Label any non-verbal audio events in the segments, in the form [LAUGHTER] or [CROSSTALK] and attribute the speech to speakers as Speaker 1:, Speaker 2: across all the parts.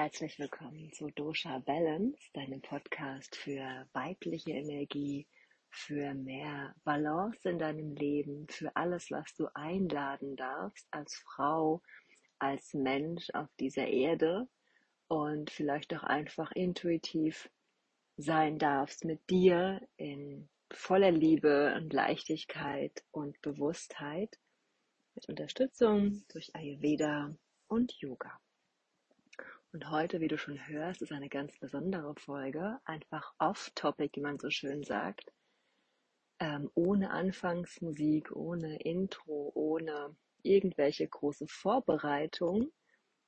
Speaker 1: Herzlich willkommen zu Dosha Balance, deinem Podcast für weibliche Energie, für mehr Balance in deinem Leben, für alles, was du einladen darfst als Frau, als Mensch auf dieser Erde und vielleicht auch einfach intuitiv sein darfst mit dir in voller Liebe und Leichtigkeit und Bewusstheit mit Unterstützung durch Ayurveda und Yoga. Und heute, wie du schon hörst, ist eine ganz besondere Folge, einfach off-topic, wie man so schön sagt, ähm, ohne Anfangsmusik, ohne Intro, ohne irgendwelche große Vorbereitung.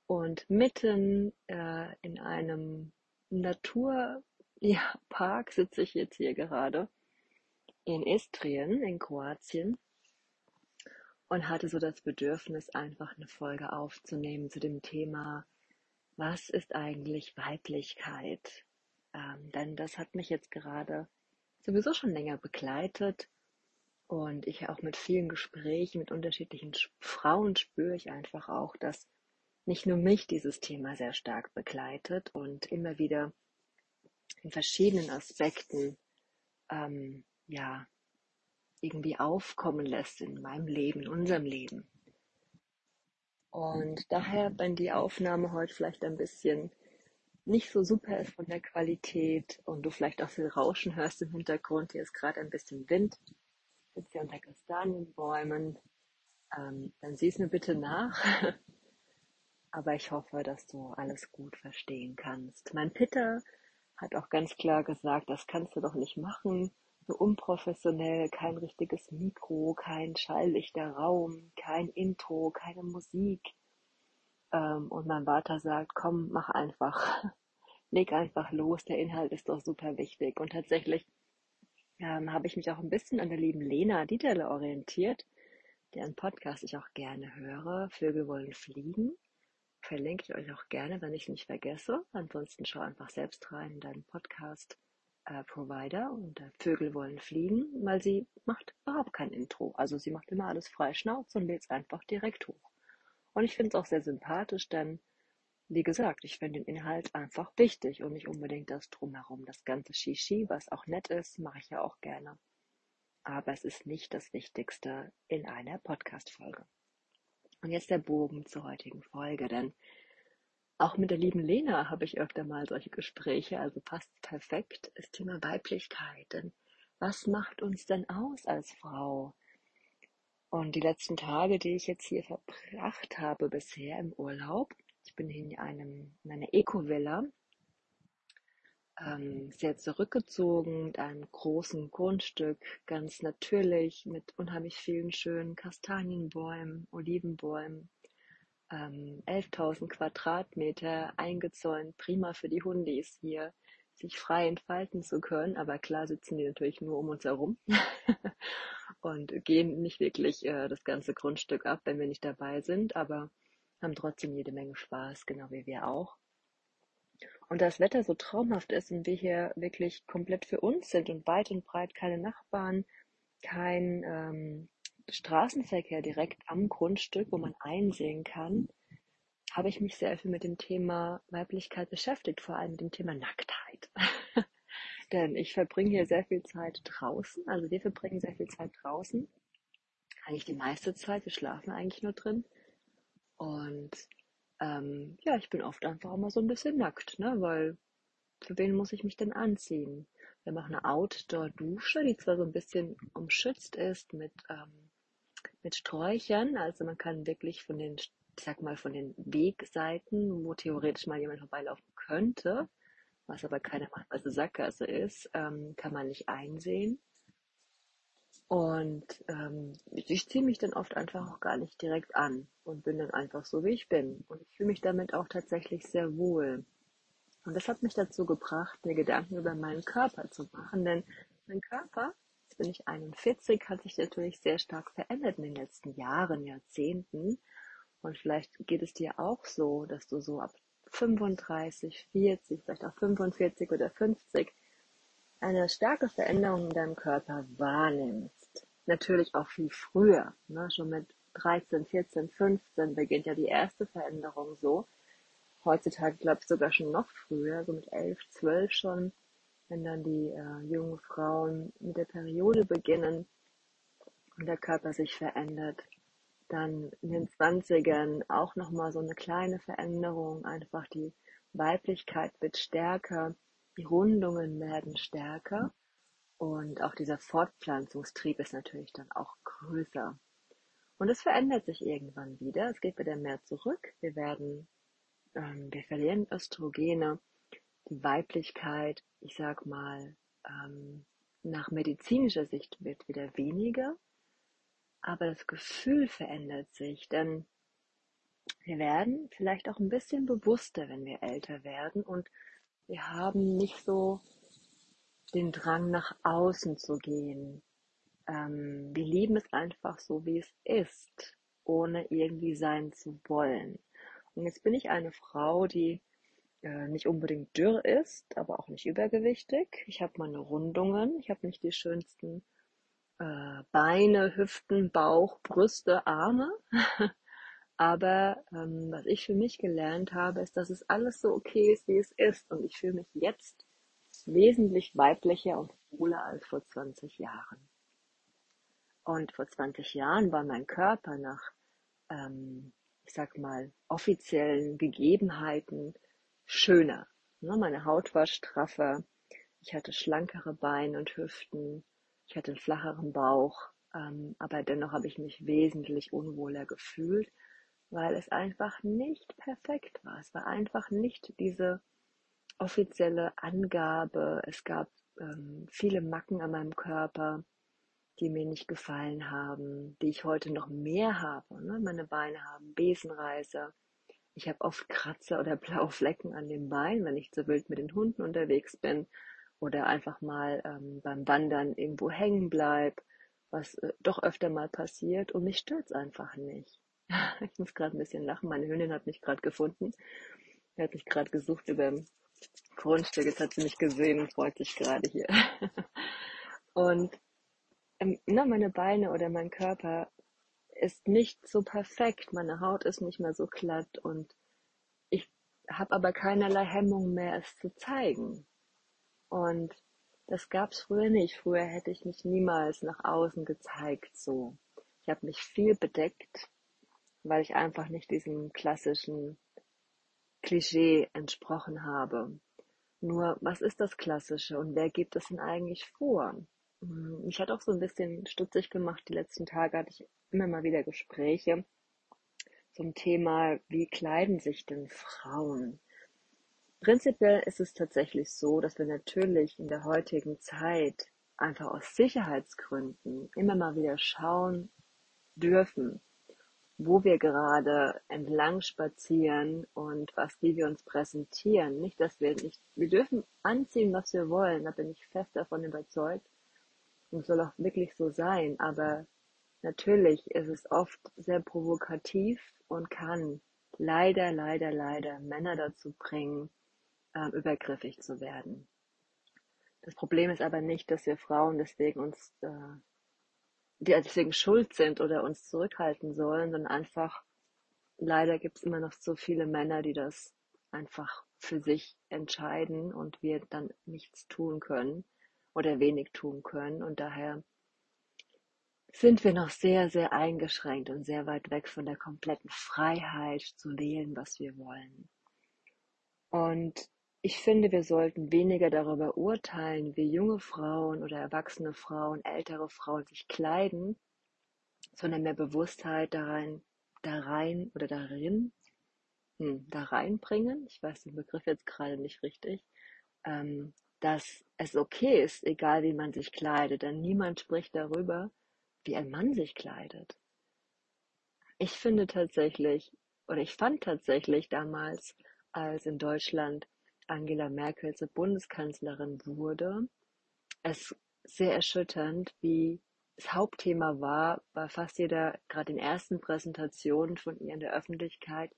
Speaker 1: Und mitten äh, in einem Naturpark ja, sitze ich jetzt hier gerade in Istrien in Kroatien. Und hatte so das Bedürfnis, einfach eine Folge aufzunehmen zu dem Thema was ist eigentlich Weiblichkeit? Ähm, denn das hat mich jetzt gerade sowieso schon länger begleitet und ich auch mit vielen Gesprächen mit unterschiedlichen Frauen spüre ich einfach auch, dass nicht nur mich dieses Thema sehr stark begleitet und immer wieder in verschiedenen Aspekten ähm, ja irgendwie aufkommen lässt in meinem Leben, in unserem Leben. Und daher, wenn die Aufnahme heute vielleicht ein bisschen nicht so super ist von der Qualität und du vielleicht auch viel Rauschen hörst im Hintergrund, hier ist gerade ein bisschen Wind, sitzt hier unter Kastanienbäumen, ähm, dann sieh es mir bitte nach. [LAUGHS] Aber ich hoffe, dass du alles gut verstehen kannst. Mein Pitter hat auch ganz klar gesagt, das kannst du doch nicht machen unprofessionell, kein richtiges Mikro, kein schalllichter Raum, kein Intro, keine Musik. Ähm, und mein Vater sagt, komm, mach einfach, [LAUGHS] leg einfach los, der Inhalt ist doch super wichtig. Und tatsächlich ähm, habe ich mich auch ein bisschen an der lieben Lena Dieterle orientiert, deren Podcast ich auch gerne höre, Vögel wollen fliegen. Verlinke ich euch auch gerne, wenn ich es nicht vergesse. Ansonsten schau einfach selbst rein in deinen Podcast äh, Provider und äh, Vögel wollen fliegen, weil sie macht überhaupt kein Intro. Also sie macht immer alles frei Schnauze und lädt es einfach direkt hoch. Und ich finde es auch sehr sympathisch, denn wie gesagt, ich finde den Inhalt einfach wichtig und nicht unbedingt das drumherum. Das ganze Shishi, was auch nett ist, mache ich ja auch gerne. Aber es ist nicht das Wichtigste in einer Podcast-Folge. Und jetzt der Bogen zur heutigen Folge, denn auch mit der lieben Lena habe ich öfter mal solche Gespräche, also passt perfekt, das Thema Weiblichkeit. Denn was macht uns denn aus als Frau? Und die letzten Tage, die ich jetzt hier verbracht habe bisher im Urlaub, ich bin in einem, in einer Eco-Villa, ähm, sehr zurückgezogen mit einem großen Grundstück, ganz natürlich, mit unheimlich vielen schönen Kastanienbäumen, Olivenbäumen, ähm, 11.000 Quadratmeter eingezäunt, prima für die Hundis hier, sich frei entfalten zu können. Aber klar sitzen die natürlich nur um uns herum [LAUGHS] und gehen nicht wirklich äh, das ganze Grundstück ab, wenn wir nicht dabei sind, aber haben trotzdem jede Menge Spaß, genau wie wir auch. Und das Wetter so traumhaft ist und wir hier wirklich komplett für uns sind und weit und breit keine Nachbarn, kein ähm, Straßenverkehr direkt am Grundstück, wo man einsehen kann, habe ich mich sehr viel mit dem Thema Weiblichkeit beschäftigt, vor allem mit dem Thema Nacktheit. [LAUGHS] Denn ich verbringe hier sehr viel Zeit draußen, also wir verbringen sehr viel Zeit draußen. Eigentlich die meiste Zeit, wir schlafen eigentlich nur drin. Und ähm, ja, ich bin oft einfach immer so ein bisschen nackt, ne? Weil für wen muss ich mich denn anziehen? Wir machen eine Outdoor-Dusche, die zwar so ein bisschen umschützt ist mit ähm, mit Sträuchern. Also man kann wirklich von den, ich sag mal, von den Wegseiten, wo theoretisch mal jemand vorbeilaufen könnte, was aber keine also Sackgasse ist, ähm, kann man nicht einsehen. Und ähm, ich ziehe mich dann oft einfach auch gar nicht direkt an und bin dann einfach so, wie ich bin. Und ich fühle mich damit auch tatsächlich sehr wohl. Und das hat mich dazu gebracht, mir Gedanken über meinen Körper zu machen, denn mein Körper bin ich 41, hat sich natürlich sehr stark verändert in den letzten Jahren, Jahrzehnten. Und vielleicht geht es dir auch so, dass du so ab 35, 40, vielleicht auch 45 oder 50 eine starke Veränderung in deinem Körper wahrnimmst. Natürlich auch viel früher, ne? schon mit 13, 14, 15 beginnt ja die erste Veränderung so. heutzutage glaube ich sogar schon noch früher, so mit elf, zwölf schon, wenn dann die äh, jungen Frauen mit der Periode beginnen und der Körper sich verändert. Dann in den Zwanzigern auch nochmal so eine kleine Veränderung, einfach die Weiblichkeit wird stärker, die Rundungen werden stärker und auch dieser Fortpflanzungstrieb ist natürlich dann auch größer. Und es verändert sich irgendwann wieder. Es geht wieder mehr zurück. Wir werden, ähm, wir verlieren Östrogene, Weiblichkeit, ich sag mal, ähm, nach medizinischer Sicht wird wieder weniger. Aber das Gefühl verändert sich, denn wir werden vielleicht auch ein bisschen bewusster, wenn wir älter werden und wir haben nicht so den Drang nach außen zu gehen, ähm, wir lieben es einfach so, wie es ist, ohne irgendwie sein zu wollen. Und jetzt bin ich eine Frau, die äh, nicht unbedingt dürr ist, aber auch nicht übergewichtig. Ich habe meine Rundungen, ich habe nicht die schönsten äh, Beine, Hüften, Bauch, Brüste, Arme. [LAUGHS] aber ähm, was ich für mich gelernt habe, ist, dass es alles so okay ist, wie es ist. Und ich fühle mich jetzt wesentlich weiblicher und wohler als vor 20 Jahren. Und vor 20 Jahren war mein Körper nach, ähm, ich sag mal, offiziellen Gegebenheiten schöner. Ne? Meine Haut war straffer, ich hatte schlankere Beine und Hüften, ich hatte einen flacheren Bauch, ähm, aber dennoch habe ich mich wesentlich unwohler gefühlt, weil es einfach nicht perfekt war. Es war einfach nicht diese offizielle Angabe. Es gab ähm, viele Macken an meinem Körper die mir nicht gefallen haben, die ich heute noch mehr habe. Ne? Meine Beine haben Besenreißer. Ich habe oft Kratzer oder blaue Flecken an den Beinen, wenn ich zu wild mit den Hunden unterwegs bin oder einfach mal ähm, beim Wandern irgendwo hängen bleib, was äh, doch öfter mal passiert und mich stört's einfach nicht. [LAUGHS] ich muss gerade ein bisschen lachen. Meine Hündin hat mich gerade gefunden. Er hat mich gerade gesucht über dem Grundstück. Jetzt hat sie mich gesehen und freut sich gerade hier. [LAUGHS] und ähm, ne, meine Beine oder mein Körper ist nicht so perfekt, meine Haut ist nicht mehr so glatt und ich habe aber keinerlei Hemmung mehr, es zu zeigen. Und das gab's früher nicht. Früher hätte ich mich niemals nach außen gezeigt so. Ich habe mich viel bedeckt, weil ich einfach nicht diesem klassischen Klischee entsprochen habe. Nur, was ist das Klassische und wer gibt es denn eigentlich vor? Mich hat auch so ein bisschen stutzig gemacht. Die letzten Tage hatte ich immer mal wieder Gespräche zum Thema, wie kleiden sich denn Frauen? Prinzipiell ist es tatsächlich so, dass wir natürlich in der heutigen Zeit einfach aus Sicherheitsgründen immer mal wieder schauen dürfen, wo wir gerade entlang spazieren und was, wie wir uns präsentieren. Nicht, dass wir nicht, wir dürfen anziehen, was wir wollen, da bin ich fest davon überzeugt. Und soll auch wirklich so sein. Aber natürlich ist es oft sehr provokativ und kann leider, leider, leider Männer dazu bringen, äh, übergriffig zu werden. Das Problem ist aber nicht, dass wir Frauen deswegen uns, äh, die deswegen schuld sind oder uns zurückhalten sollen, sondern einfach, leider gibt es immer noch so viele Männer, die das einfach für sich entscheiden und wir dann nichts tun können oder wenig tun können. Und daher sind wir noch sehr, sehr eingeschränkt und sehr weit weg von der kompletten Freiheit zu wählen, was wir wollen. Und ich finde, wir sollten weniger darüber urteilen, wie junge Frauen oder erwachsene Frauen, ältere Frauen sich kleiden, sondern mehr Bewusstheit da rein oder darin, hm, da reinbringen. Ich weiß den Begriff jetzt gerade nicht richtig. Ähm, dass es okay ist, egal wie man sich kleidet, denn niemand spricht darüber, wie ein Mann sich kleidet. Ich finde tatsächlich, oder ich fand tatsächlich damals, als in Deutschland Angela Merkel zur Bundeskanzlerin wurde, es sehr erschütternd, wie das Hauptthema war bei fast jeder, gerade den ersten Präsentationen von ihr in der Öffentlichkeit,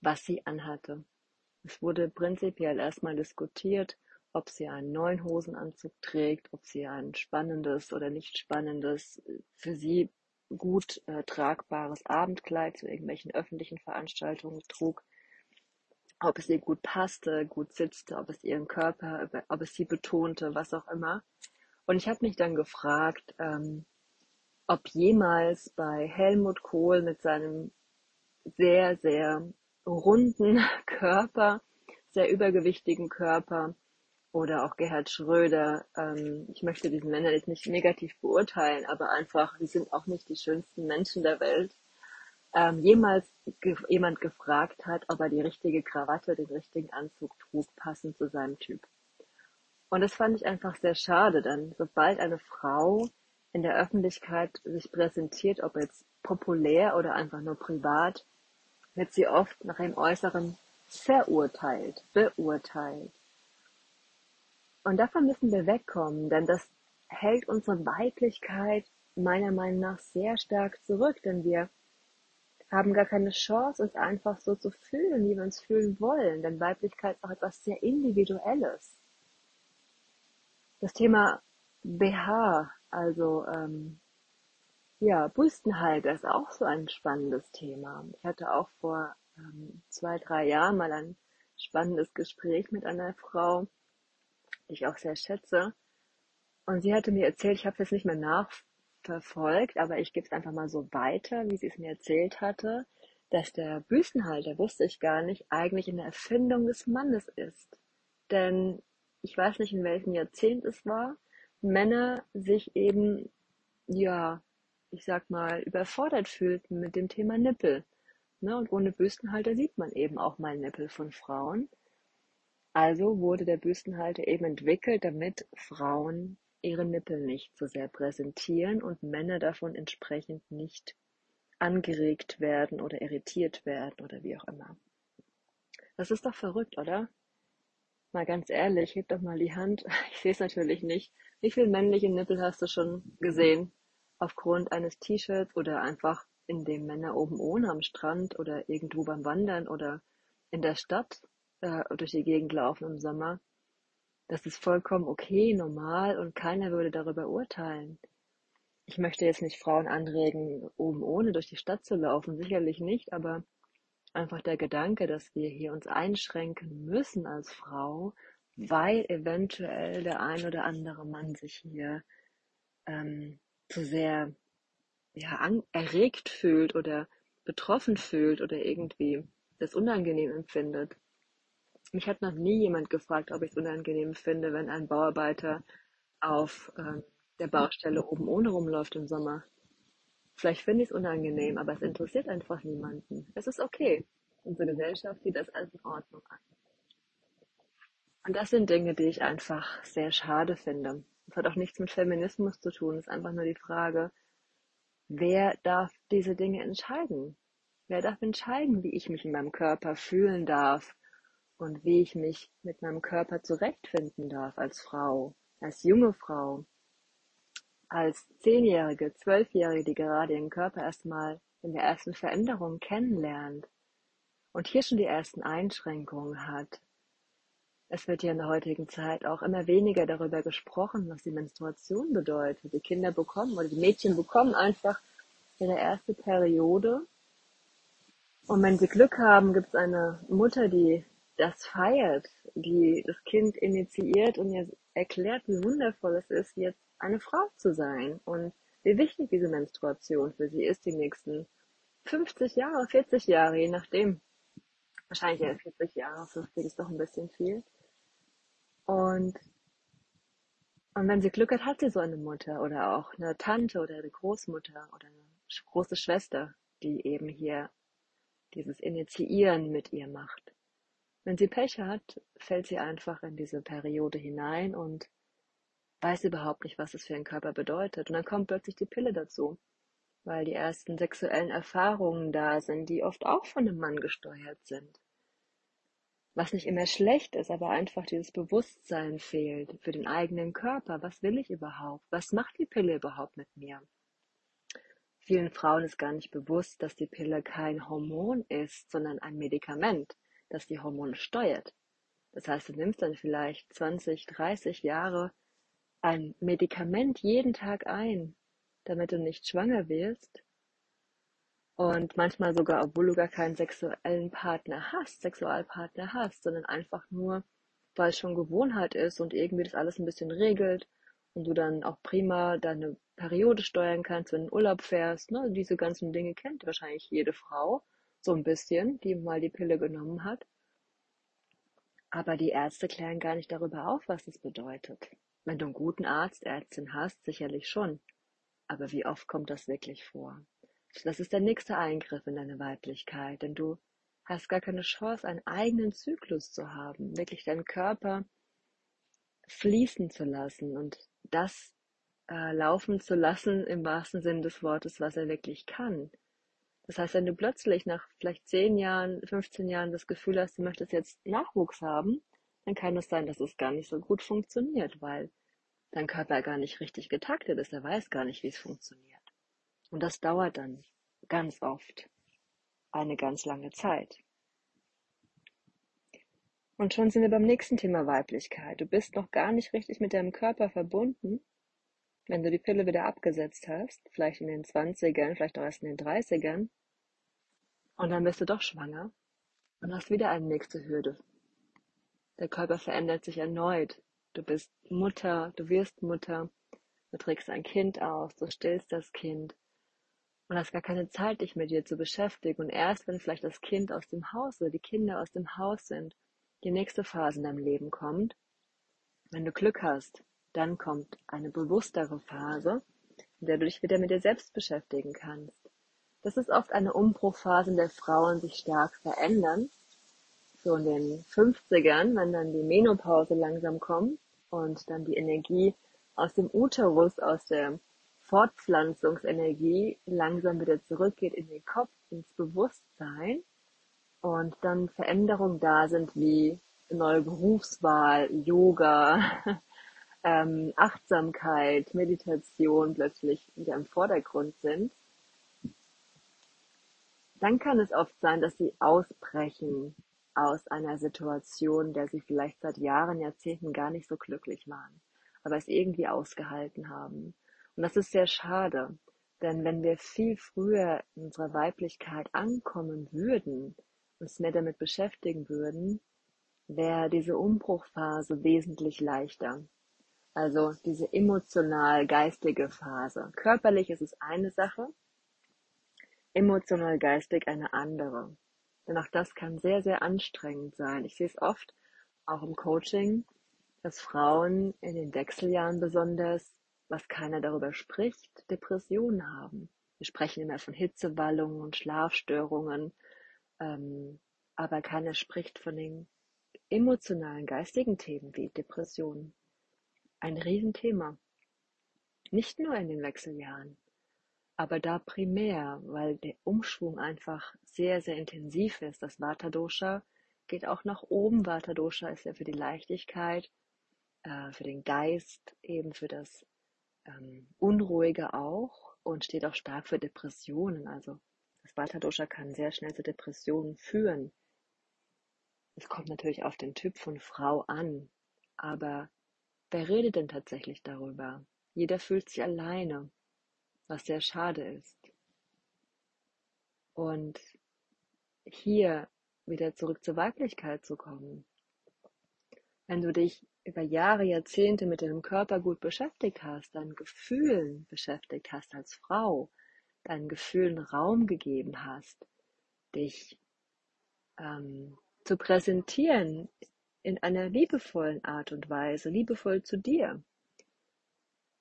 Speaker 1: was sie anhatte. Es wurde prinzipiell erstmal diskutiert, ob sie einen neuen Hosenanzug trägt, ob sie ein spannendes oder nicht spannendes, für sie gut äh, tragbares Abendkleid zu irgendwelchen öffentlichen Veranstaltungen trug. ob es ihr gut passte, gut sitzte, ob es ihren Körper, ob es sie betonte, was auch immer. Und ich habe mich dann gefragt, ähm, ob jemals bei Helmut Kohl mit seinem sehr, sehr runden [LAUGHS] Körper, sehr übergewichtigen Körper oder auch Gerhard Schröder, ähm, ich möchte diesen Männer jetzt nicht negativ beurteilen, aber einfach, sie sind auch nicht die schönsten Menschen der Welt, ähm, jemals ge jemand gefragt hat, ob er die richtige Krawatte, den richtigen Anzug trug, passend zu seinem Typ. Und das fand ich einfach sehr schade, denn sobald eine Frau in der Öffentlichkeit sich präsentiert, ob jetzt populär oder einfach nur privat, wird sie oft nach dem Äußeren verurteilt, beurteilt. Und davon müssen wir wegkommen, denn das hält unsere Weiblichkeit meiner Meinung nach sehr stark zurück, denn wir haben gar keine Chance, uns einfach so zu fühlen, wie wir uns fühlen wollen, denn Weiblichkeit ist auch etwas sehr Individuelles. Das Thema BH, also ähm, ja, Brüstenhalter ist auch so ein spannendes Thema. Ich hatte auch vor ähm, zwei, drei Jahren mal ein spannendes Gespräch mit einer Frau, ich auch sehr schätze. Und sie hatte mir erzählt, ich habe es jetzt nicht mehr nachverfolgt, aber ich gebe es einfach mal so weiter, wie sie es mir erzählt hatte, dass der Büstenhalter, wusste ich gar nicht, eigentlich eine Erfindung des Mannes ist. Denn ich weiß nicht, in welchem Jahrzehnt es war, Männer sich eben, ja, ich sag mal, überfordert fühlten mit dem Thema Nippel. Ne? Und ohne Büstenhalter sieht man eben auch mal Nippel von Frauen. Also wurde der Büstenhalter eben entwickelt, damit Frauen ihre Nippel nicht so sehr präsentieren und Männer davon entsprechend nicht angeregt werden oder irritiert werden oder wie auch immer. Das ist doch verrückt, oder? Mal ganz ehrlich, heb doch mal die Hand. [LAUGHS] Ich sehe es natürlich nicht. Wie viele männliche Nippel hast du schon gesehen? Aufgrund eines T-Shirts oder einfach in dem Männer oben ohne am Strand oder irgendwo beim Wandern oder in der Stadt äh, durch die Gegend laufen im Sommer. Das ist vollkommen okay, normal und keiner würde darüber urteilen. Ich möchte jetzt nicht Frauen anregen, oben ohne durch die Stadt zu laufen, sicherlich nicht, aber einfach der Gedanke, dass wir hier uns einschränken müssen als Frau, weil eventuell der ein oder andere Mann sich hier ähm, zu sehr ja, erregt fühlt oder betroffen fühlt oder irgendwie das unangenehm empfindet. Mich hat noch nie jemand gefragt, ob ich es unangenehm finde, wenn ein Bauarbeiter auf äh, der Baustelle oben ohne rumläuft im Sommer. Vielleicht finde ich es unangenehm, aber es interessiert einfach niemanden. Es ist okay. Unsere Gesellschaft sieht das als in Ordnung an. Und das sind Dinge, die ich einfach sehr schade finde. Es hat auch nichts mit Feminismus zu tun. Es ist einfach nur die Frage, wer darf diese Dinge entscheiden? Wer darf entscheiden, wie ich mich in meinem Körper fühlen darf und wie ich mich mit meinem Körper zurechtfinden darf als Frau, als junge Frau, als Zehnjährige, Zwölfjährige, die gerade ihren Körper erstmal in der ersten Veränderung kennenlernt und hier schon die ersten Einschränkungen hat. Es wird ja in der heutigen Zeit auch immer weniger darüber gesprochen, was die Menstruation bedeutet. Die Kinder bekommen oder die Mädchen bekommen einfach ihre erste Periode. Und wenn sie Glück haben, gibt es eine Mutter, die das feiert, die das Kind initiiert und ihr erklärt, wie wundervoll es ist, jetzt eine Frau zu sein und wie wichtig diese Menstruation für sie ist, die nächsten 50 Jahre, 40 Jahre, je nachdem. Wahrscheinlich eher 40 Jahre, 50 ist doch ein bisschen viel. Und, und wenn sie Glück hat, hat sie so eine Mutter oder auch eine Tante oder eine Großmutter oder eine große Schwester, die eben hier dieses Initiieren mit ihr macht. Wenn sie Pech hat, fällt sie einfach in diese Periode hinein und weiß überhaupt nicht, was es für ihren Körper bedeutet. Und dann kommt plötzlich die Pille dazu, weil die ersten sexuellen Erfahrungen da sind, die oft auch von einem Mann gesteuert sind. Was nicht immer schlecht ist, aber einfach dieses Bewusstsein fehlt für den eigenen Körper. Was will ich überhaupt? Was macht die Pille überhaupt mit mir? Vielen Frauen ist gar nicht bewusst, dass die Pille kein Hormon ist, sondern ein Medikament das die Hormone steuert. Das heißt, du nimmst dann vielleicht 20, 30 Jahre ein Medikament jeden Tag ein, damit du nicht schwanger wirst. Und manchmal sogar, obwohl du gar keinen sexuellen Partner hast, Sexualpartner hast, sondern einfach nur, weil es schon Gewohnheit ist und irgendwie das alles ein bisschen regelt und du dann auch prima deine Periode steuern kannst, wenn du in Urlaub fährst. Ne? Diese ganzen Dinge kennt wahrscheinlich jede Frau so ein bisschen, die mal die Pille genommen hat. Aber die Ärzte klären gar nicht darüber auf, was das bedeutet. Wenn du einen guten Arzt, Ärztin hast, sicherlich schon. Aber wie oft kommt das wirklich vor? Das ist der nächste Eingriff in deine Weiblichkeit, denn du hast gar keine Chance, einen eigenen Zyklus zu haben, wirklich deinen Körper fließen zu lassen und das äh, laufen zu lassen im wahrsten Sinne des Wortes, was er wirklich kann. Das heißt, wenn du plötzlich nach vielleicht 10 Jahren, 15 Jahren das Gefühl hast, du möchtest jetzt Nachwuchs haben, dann kann es sein, dass es gar nicht so gut funktioniert, weil dein Körper gar nicht richtig getaktet ist, er weiß gar nicht, wie es funktioniert. Und das dauert dann ganz oft eine ganz lange Zeit. Und schon sind wir beim nächsten Thema Weiblichkeit. Du bist noch gar nicht richtig mit deinem Körper verbunden, wenn du die Pille wieder abgesetzt hast, vielleicht in den 20ern, vielleicht auch erst in den 30ern. Und dann bist du doch schwanger und hast wieder eine nächste Hürde. Der Körper verändert sich erneut. Du bist Mutter, du wirst Mutter, du trägst ein Kind aus, du stillst das Kind und hast gar keine Zeit, dich mit dir zu beschäftigen. Und erst wenn vielleicht das Kind aus dem Haus oder die Kinder aus dem Haus sind, die nächste Phase in deinem Leben kommt, wenn du Glück hast, dann kommt eine bewusstere Phase, in der du dich wieder mit dir selbst beschäftigen kannst. Das ist oft eine Umbruchphase, in der Frauen sich stark verändern. So in den 50ern, wenn dann die Menopause langsam kommt und dann die Energie aus dem Uterus, aus der Fortpflanzungsenergie langsam wieder zurückgeht in den Kopf, ins Bewusstsein und dann Veränderungen da sind wie neue Berufswahl, Yoga, [LAUGHS] ähm, Achtsamkeit, Meditation plötzlich wieder im Vordergrund sind, dann kann es oft sein, dass sie ausbrechen aus einer Situation, der sie vielleicht seit Jahren, Jahrzehnten gar nicht so glücklich waren, aber es irgendwie ausgehalten haben. Und das ist sehr schade, denn wenn wir viel früher in unserer Weiblichkeit ankommen würden, uns mehr damit beschäftigen würden, wäre diese Umbruchphase wesentlich leichter. Also diese emotional-geistige Phase. Körperlich ist es eine Sache, emotional-geistig eine andere. Denn auch das kann sehr, sehr anstrengend sein. Ich sehe es oft, auch im Coaching, dass Frauen in den Wechseljahren besonders was keiner darüber spricht, Depressionen haben. Wir sprechen immer von Hitzewallungen und Schlafstörungen, ähm, aber keiner spricht von den emotionalen, geistigen Themen wie Depressionen. Ein Riesenthema. Nicht nur in den Wechseljahren, aber da primär, weil der Umschwung einfach sehr, sehr intensiv ist. Das Vata-Dosha geht auch nach oben. Vata-Dosha ist ja für die Leichtigkeit, äh, für den Geist, eben für das ähm, Unruhige auch und steht auch stark für Depressionen. Also das Vata-Dosha kann sehr schnell zu Depressionen führen. Es kommt natürlich auf den Typ von Frau an, aber wer redet denn tatsächlich darüber? Jeder fühlt sich alleine, was sehr schade ist. Und hier wieder zurück zur Weiblichkeit zu kommen. Wenn du dich über Jahre, Jahrzehnte mit deinem Körper gut beschäftigt hast, deinen Gefühlen beschäftigt hast als Frau, deinen Gefühlen Raum gegeben hast, dich ähm, zu präsentieren in einer liebevollen Art und Weise, liebevoll zu dir,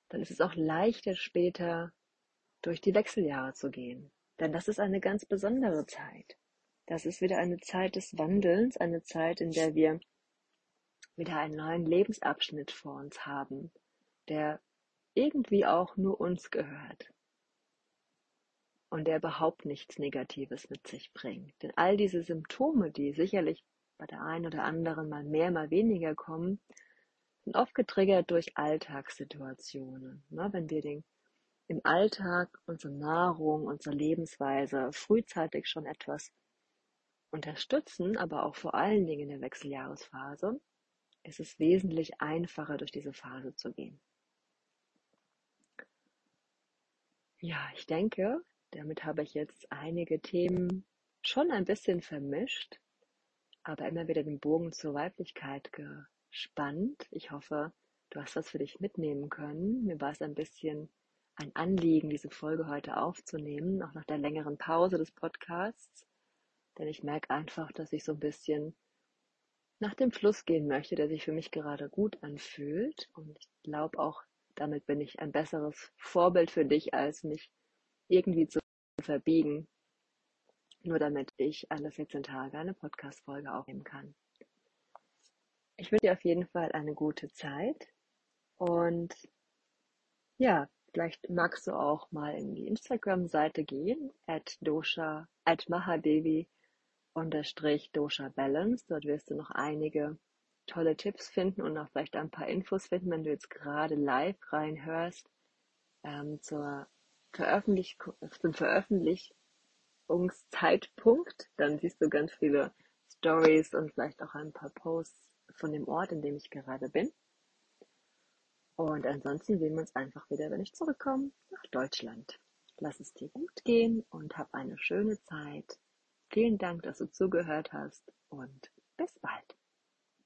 Speaker 1: dann ist es auch leichter später durch die Wechseljahre zu gehen. Denn das ist eine ganz besondere Zeit. Das ist wieder eine Zeit des Wandelns, eine Zeit, in der wir wieder einen neuen Lebensabschnitt vor uns haben, der irgendwie auch nur uns gehört und der überhaupt nichts Negatives mit sich bringt. Denn all diese Symptome, die sicherlich bei der einen oder anderen mal mehr, mal weniger kommen, sind oft getriggert durch Alltagssituationen. Ne? Wenn wir den, im Alltag unsere Nahrung, unsere Lebensweise frühzeitig schon etwas unterstützen, aber auch vor allen Dingen in der Wechseljahresphase, es ist wesentlich einfacher, durch diese Phase zu gehen. Ja, ich denke, Damit habe ich jetzt einige Themen schon ein bisschen vermischt, aber immer wieder den Bogen zur Weiblichkeit gespannt. Ich hoffe, du hast was für dich mitnehmen können. Mir war es ein bisschen ein Anliegen, diese Folge heute aufzunehmen, auch nach der längeren Pause des Podcasts. Denn ich merke einfach, dass ich so ein bisschen nach dem Fluss gehen möchte, der sich für mich gerade gut anfühlt. Und ich glaube auch, damit bin ich ein besseres Vorbild für dich, als mich irgendwie zu verbiegen, nur damit ich alle 14 Tage eine Podcast-Folge aufnehmen kann. Ich wünsche dir auf jeden Fall eine gute Zeit und ja, vielleicht magst du auch mal in die Instagram-Seite gehen, at dosha, at mahadevi unterstrich dosha balance. Dort wirst du noch einige tolle Tipps finden und auch vielleicht ein paar Infos finden, wenn du jetzt gerade live reinhörst ähm, zur Veröffentlich zum Veröffentlichungszeitpunkt. Dann siehst du ganz viele Stories und vielleicht auch ein paar Posts von dem Ort, in dem ich gerade bin. Und ansonsten sehen wir uns einfach wieder, wenn ich zurückkomme nach Deutschland. Lass es dir gut gehen und hab eine schöne Zeit. Vielen Dank, dass du zugehört hast und bis bald.